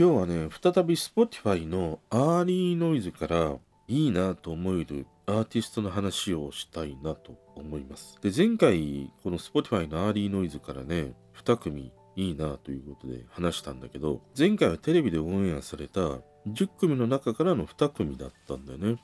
今日はね、再び Spotify のアーリーノイズからいいなと思えるアーティストの話をしたいなと思います。で、前回この Spotify のアーリーノイズからね、2組いいなということで話したんだけど、前回はテレビでオンエアされた10組の中からの2組だったんだよね。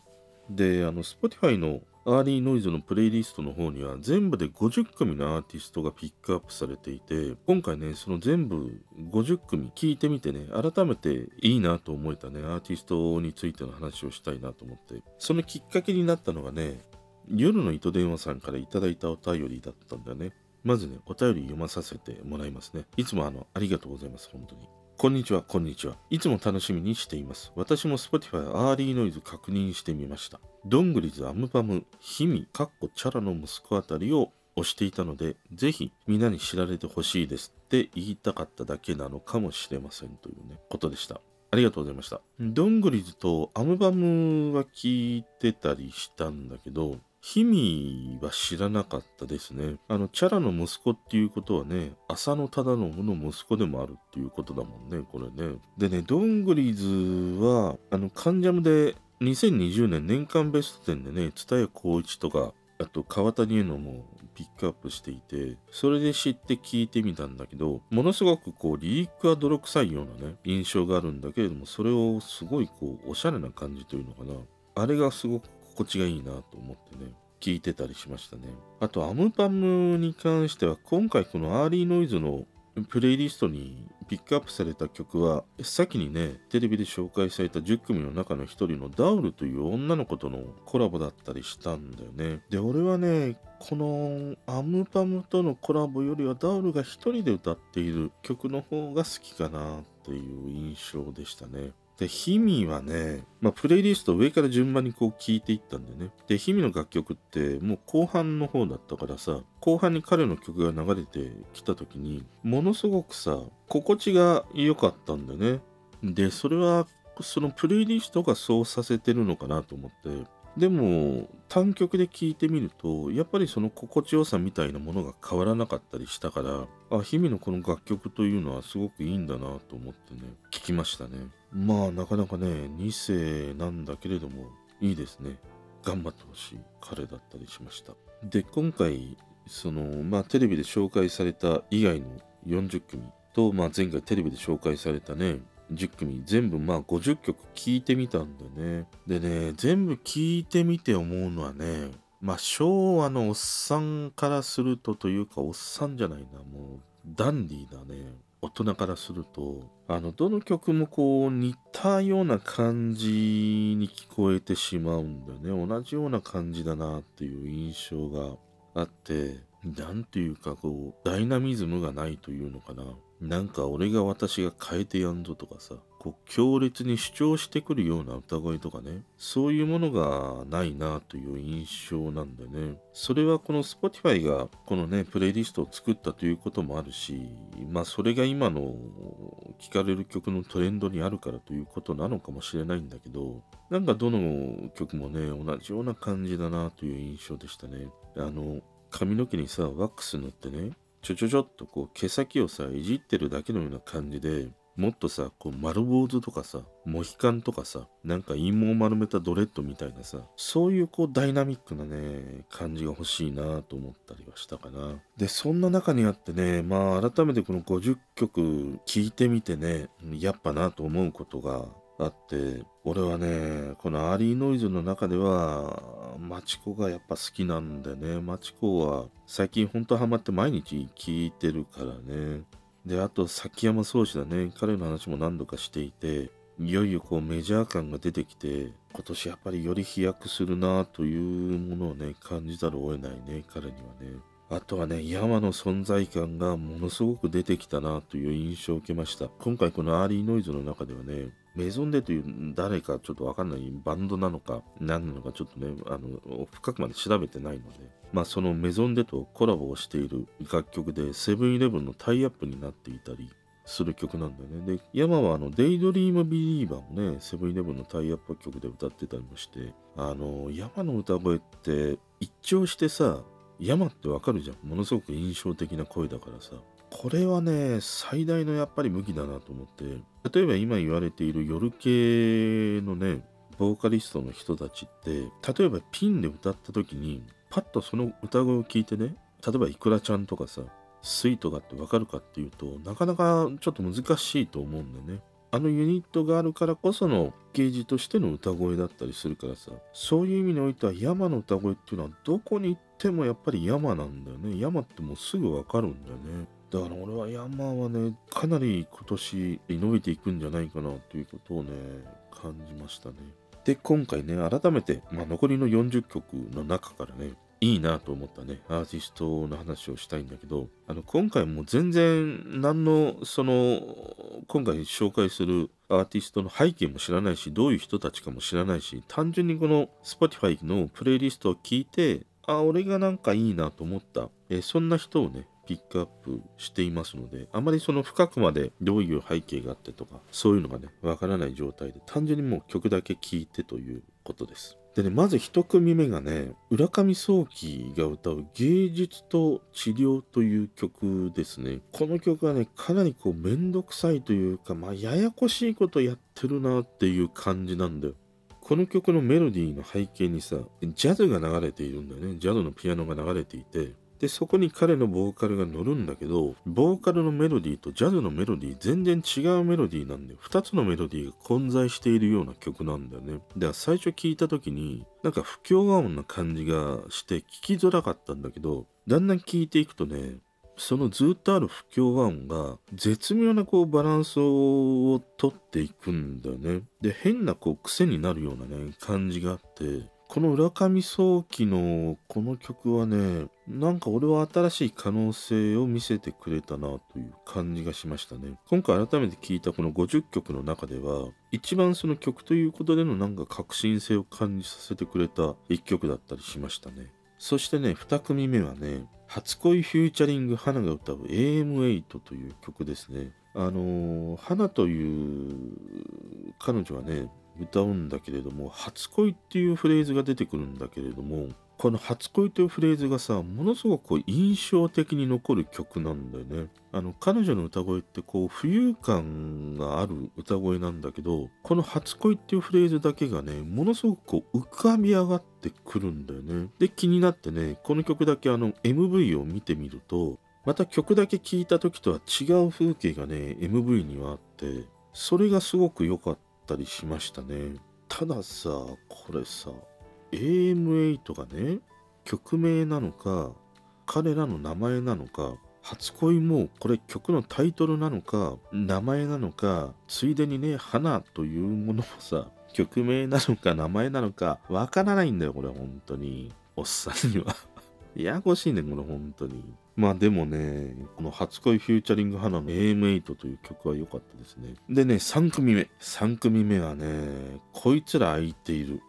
で、あの、Spotify のアーリーノイズのプレイリストの方には全部で50組のアーティストがピックアップされていて、今回ね、その全部50組聞いてみてね、改めていいなと思えたね、アーティストについての話をしたいなと思って、そのきっかけになったのがね、夜の糸電話さんからいただいたお便りだったんだよね。まずね、お便り読まさせてもらいますね。いつもあの、ありがとうございます、本当に。こんにちは、こんにちは。いつも楽しみにしています。私も Spotify アーリーノイズ確認してみました。ドングリズ、アムパム、ヒミ、カッコ、チャラの息子あたりを押していたので、ぜひみんなに知られてほしいですって言いたかっただけなのかもしれませんというね、ことでした。ありがとうございました。ドングリズとアムバムは聞いてたりしたんだけど、ヒミは知らなかったですね。あの、チャラの息子っていうことはね、浅野忠信の息子でもあるっていうことだもんね、これね。でね、ドングリーズは、あの、カンジャムで2020年年間ベスト10でね、蔦谷光一とか、あと川谷絵のもピックアップしていて、それで知って聞いてみたんだけど、ものすごくこう、リリックは泥臭いようなね、印象があるんだけれども、それをすごいこう、おしゃれな感じというのかな。あれがすごく心地がいいなと思ってね、聞いてたりしましたね。あと、アムパムに関しては、今回このアーリーノイズのプレイリストにピックアップされた曲は、先にね、テレビで紹介された10組の中の一人のダウルという女の子とのコラボだったりしたんだよね。で、俺はね、このアムパムとのコラボよりはダウルが一人で歌っている曲の方が好きかなっていう印象でしたね。で、ヒミはね、まあ、プレイリスト上から順番にこう聞いていったんだよね。で、ヒミの楽曲ってもう後半の方だったからさ、後半に彼の曲が流れてきた時に、ものすごくさ、心地が良かったんだよね。で、それは、そのプレイリストがそうさせてるのかなと思って、でも単曲で聴いてみるとやっぱりその心地よさみたいなものが変わらなかったりしたからあ日々のこの楽曲というのはすごくいいんだなと思ってね聞きましたねまあなかなかね2世なんだけれどもいいですね頑張ってほしい彼だったりしましたで今回そのまあテレビで紹介された以外の40組と、まあ、前回テレビで紹介されたね10組全部まあ50曲聴いてみたんだね。でね、全部聴いてみて思うのはね、まあ昭和のおっさんからするとというかおっさんじゃないな、もうダンディーだね。大人からすると、あの、どの曲もこう似たような感じに聞こえてしまうんだよね。同じような感じだなっていう印象があって、なんていうかこう、ダイナミズムがないというのかな。なんか俺が私が変えてやんぞとかさ、こう強烈に主張してくるような歌声とかね、そういうものがないなという印象なんだよね。それはこの Spotify がこのね、プレイリストを作ったということもあるし、まあそれが今の聴かれる曲のトレンドにあるからということなのかもしれないんだけど、なんかどの曲もね、同じような感じだなという印象でしたね。あの、髪の毛にさ、ワックス塗ってね、ちょちょちょっとこう毛先をさいじってるだけのような感じでもっとさこう丸坊主とかさモヒカンとかさなんか陰謀丸めたドレッドみたいなさそういうこうダイナミックなね感じが欲しいなと思ったりはしたかな。でそんな中にあってねまあ改めてこの50曲聴いてみてねやっぱなと思うことがあって俺はねこのアーリーノイズの中ではマチコがやっぱ好きなんだよねマチコは最近ほんとハマって毎日聴いてるからね。であと崎山宗志だね彼の話も何度かしていていよいよこうメジャー感が出てきて今年やっぱりより飛躍するなというものをね感じざるを得ないね彼にはねあとはね、山の存在感がものすごく出てきたなという印象を受けました。今回このアーリーノイズの中ではね、メゾンデという誰かちょっとわかんないバンドなのか何なのかちょっとね、あの、深くまで調べてないので、まあそのメゾンデとコラボをしている楽曲でセブンイレブンのタイアップになっていたり、する曲なんだよね。で、山はあの、デイドリームビリーバーもね、セブンイレブンのタイアップ曲で歌ってたりもして、あの、山の歌声って一聴してさ、山ってわかるじゃん。ものすごく印象的な声だからさ。これはね、最大のやっぱり武器だなと思って、例えば今言われている夜系のね、ボーカリストの人たちって、例えばピンで歌った時に、パッとその歌声を聞いてね、例えばイクラちゃんとかさ、スイートがってわかるかっていうとなかなかちょっと難しいと思うんだよね。あのユニットがあるからこそのゲージとしての歌声だったりするからさそういう意味においては山の歌声っていうのはどこに行ってもやっぱり山なんだよね山ってもうすぐわかるんだよねだから俺は山はねかなり今年伸びていくんじゃないかなということをね感じましたね。で今回ね改めて、まあ、残りの40曲の中からねいいなと思ったね、アーティストの話をしたいんだけど、あの、今回も全然何の、その、今回紹介するアーティストの背景も知らないし、どういう人たちかも知らないし、単純にこの Spotify のプレイリストを聞いて、あ、俺がなんかいいなと思った、えそんな人をね、ピックアップしていますので、あまりその深くまでどういう背景があってとか、そういうのがね、わからない状態で、単純にもう曲だけ聴いてということです。でね、まず一組目がね、浦上早期が歌う芸術と治療という曲ですね。この曲はね、かなりこうめんどくさいというか、まあややこしいことやってるなっていう感じなんだよ。この曲のメロディーの背景にさ、ジャズが流れているんだよね。ジャズのピアノが流れていて、で、そこに彼のボーカルが乗るんだけど、ボーカルのメロディーとジャズのメロディー全然違うメロディーなんだよ。二つのメロディーが混在しているような曲なんだよね。だから最初聞いた時に、なんか不協和音な感じがして聞きづらかったんだけど、だんだん聞いていくとね、そのずっとある不協和音が絶妙なこうバランスをとっていくんだよね。で、変なこう癖になるようなね、感じがあって、この浦上早期のこの曲はね、なんか俺は新しい可能性を見せてくれたなという感じがしましたね。今回改めて聴いたこの50曲の中では、一番その曲ということでのなんか革新性を感じさせてくれた一曲だったりしましたね。そしてね、2組目はね、初恋フューチャリング花が歌う AM8 という曲ですね。あのー花という彼女はね、歌うんだけれども、初恋っていうフレーズが出てくるんだけれども、この初恋というフレーズがさ、ものすごくこう印象的に残る曲なんだよね。あの、彼女の歌声ってこう浮遊感がある歌声なんだけど、この初恋っていうフレーズだけがね、ものすごくこう浮かび上がってくるんだよね。で、気になってね、この曲だけあの MV を見てみると、また曲だけ聴いた時とは違う風景がね、MV にはあって、それがすごく良かったりしましたね。たださ、これさ、AM8 がね、曲名なのか、彼らの名前なのか、初恋もこれ曲のタイトルなのか、名前なのか、ついでにね、花というものもさ、曲名なのか名前なのか、わからないんだよ、これ本当に。おっさんには。ややこしいね、これ本当に。まあでもね、この初恋フューチャリング花の AM8 という曲は良かったですね。でね、3組目。3組目はね、こいつら空いている。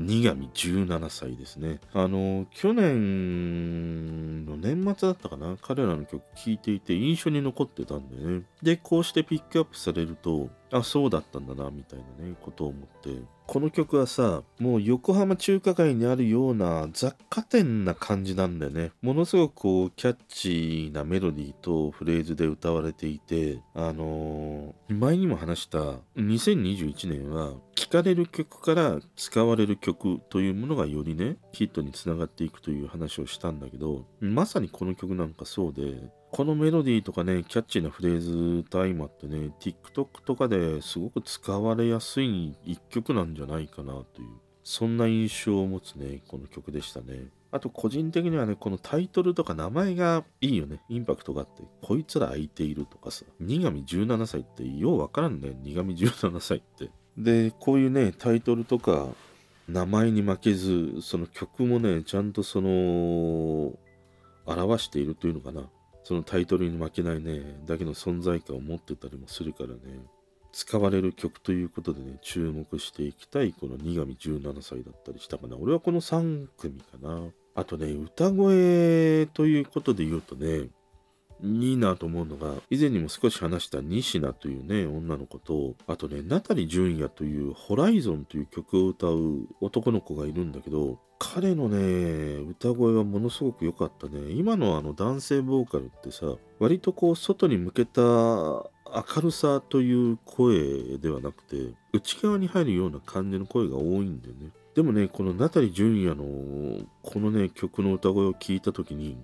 新上17歳ですね。あの、去年の年末だったかな？彼らの曲聴いていて印象に残ってたんでね。で、こうしてピックアップされると、あ、そうだったんだな、みたいなね、ことを思って。この曲はさ、もう横浜中華街にあるような雑貨店な感じなんだよね。ものすごくこう、キャッチーなメロディーとフレーズで歌われていて、あのー前にも話した2021年は、聴かれる曲から使われる曲というものがよりね、ヒットにつながっていくという話をしたんだけど、まさにこの曲なんかそうで、このメロディーとかね、キャッチーなフレーズと相まってね、TikTok とかですごく使われやすい一曲なんじゃないかなという、そんな印象を持つね、この曲でしたね。あと個人的にはね、このタイトルとか名前がいいよね。インパクトがあって、こいつら空いているとかさ、新上17歳ってようわからんね、新上17歳って。で、こういうね、タイトルとか名前に負けず、その曲もね、ちゃんとその、表しているというのかな。そのタイトルに負けないね、だけの存在感を持ってたりもするからね。使われる曲ということでね、注目していきたいこの苦味17歳だったりしたかな。俺はこの3組かな。あとね、歌声ということで言うとね、いいなと思うのが、以前にも少し話した西名というね、女の子と、あとね、ナタリ純也というホライゾンという曲を歌う男の子がいるんだけど、彼のね、歌声はものすごく良かったね。今のあの男性ボーカルってさ、割とこう外に向けた明るさという声ではなくて、内側に入るような感じの声が多いんだよね。でもね、このナタリ純也のこのね、曲の歌声を聞いた時に、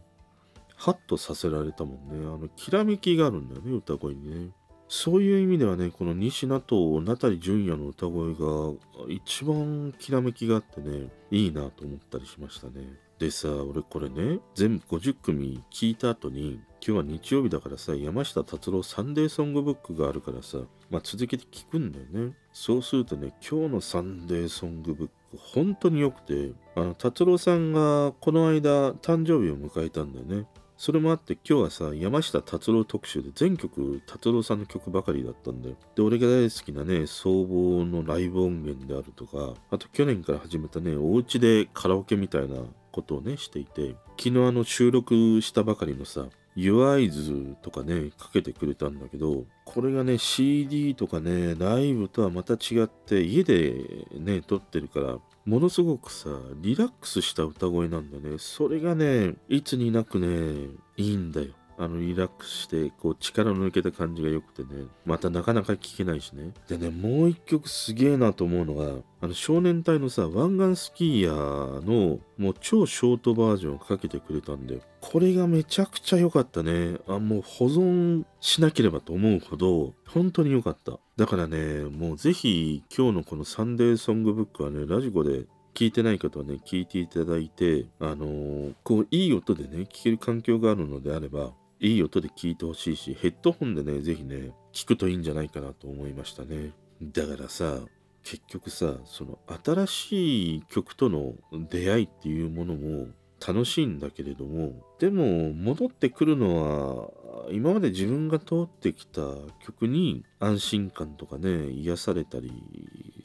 ハッとさせられたもんね。あの、きらめきがあるんだよね、歌声にね。そういう意味ではね、この西名とナタリ純也の歌声が一番きらめきがあってね、いいなと思ったりしましたね。でさ、俺これね、全部50組聞いた後に、今日は日曜日だからさ、山下達郎サンデーソングブックがあるからさ、まあ続けて聞くんだよね。そうするとね、今日のサンデーソングブック、本当に良くて、あの、達郎さんがこの間誕生日を迎えたんだよね。それもあって今日はさ、山下達郎特集で全曲達郎さんの曲ばかりだったんだよ。で、俺が大好きなね、総合のライブ音源であるとか、あと去年から始めたね、お家でカラオケみたいなことをね、していて、昨日あの収録したばかりのさ、湯合図とかね、かけてくれたんだけど、これがね、CD とかね、ライブとはまた違って、家でね、撮ってるから、ものすごくさ、リラックスした歌声なんだね。それがね、いつになくね、いいんだよ。あの、リラックスして、こう、力の抜けた感じが良くてね、またなかなか聴けないしね。でね、もう一曲すげえなと思うのが、あの、少年隊のさ、湾岸スキーヤーの、もう超ショートバージョンをかけてくれたんで、これがめちゃくちゃ良かったね。あ、もう保存しなければと思うほど、本当に良かった。だからね、もうぜひ、今日のこのサンデーソングブックはね、ラジコで聞いてない方はね、聞いていただいて、あのーこう、いい音でね、聞ける環境があるのであれば、いい音で聞いてほしいし、ヘッドホンでね、ぜひね、聞くといいんじゃないかなと思いましたね。だからさ、結局さ、その新しい曲との出会いっていうものも楽しいんだけれども、でも戻ってくるのは、今まで自分が通ってきた曲に安心感とかね、癒されたり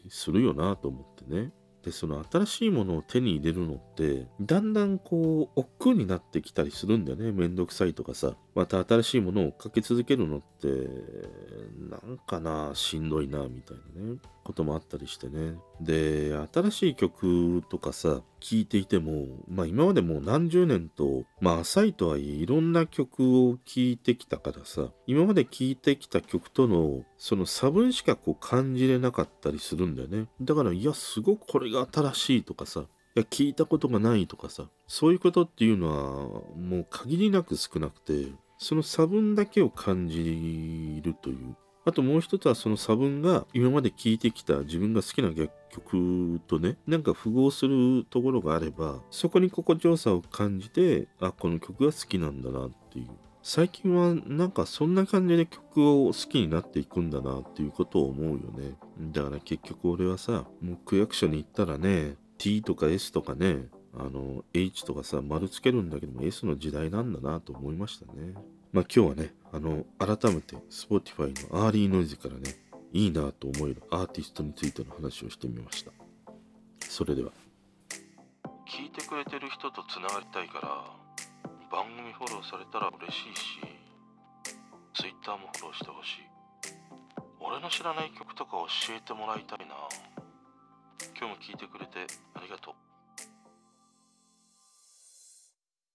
するよなと思ってね。で、その新しいものを手に入れるのって、だんだんこう、億劫になってきたりするんだよね。めんどくさいとかさ。また新しいものをかけ続けるのって、なんかな、しんどいな、みたいなね、こともあったりしてね。で、新しい曲とかさ、聴いていても、まあ今までもう何十年と、まあ浅いとはいえいろんな曲を聴いてきたからさ、今まで聴いてきた曲との、その差分しかこう感じれなかったりするんだよね。だから、いや、すごくこれが新しいとかさ、いや、聞いたことがないとかさ、そういうことっていうのは、もう限りなく少なくて、その差分だけを感じるという。あともう一つはその差分が今まで聴いてきた自分が好きな楽曲とね、なんか符合するところがあれば、そこに心地よさを感じて、あ、この曲が好きなんだなっていう。最近はなんかそんな感じで曲を好きになっていくんだなっていうことを思うよね。だから結局俺はさ、もう区役所に行ったらね、T とか S とかね、あの、H とかさ、丸つけるんだけども S の時代なんだなと思いましたね。まあ今日はね、あの、改めて Spotify のアーリーノイズからね、いいなと思えるアーティストについての話をしてみました。それでは。聞いてくれてる人とつながりたいから、番組フォローされたら嬉しいし、Twitter もフォローしてほしい。俺の知らない曲とか教えてもらいたいな。今日も聞いてくれてありがとう。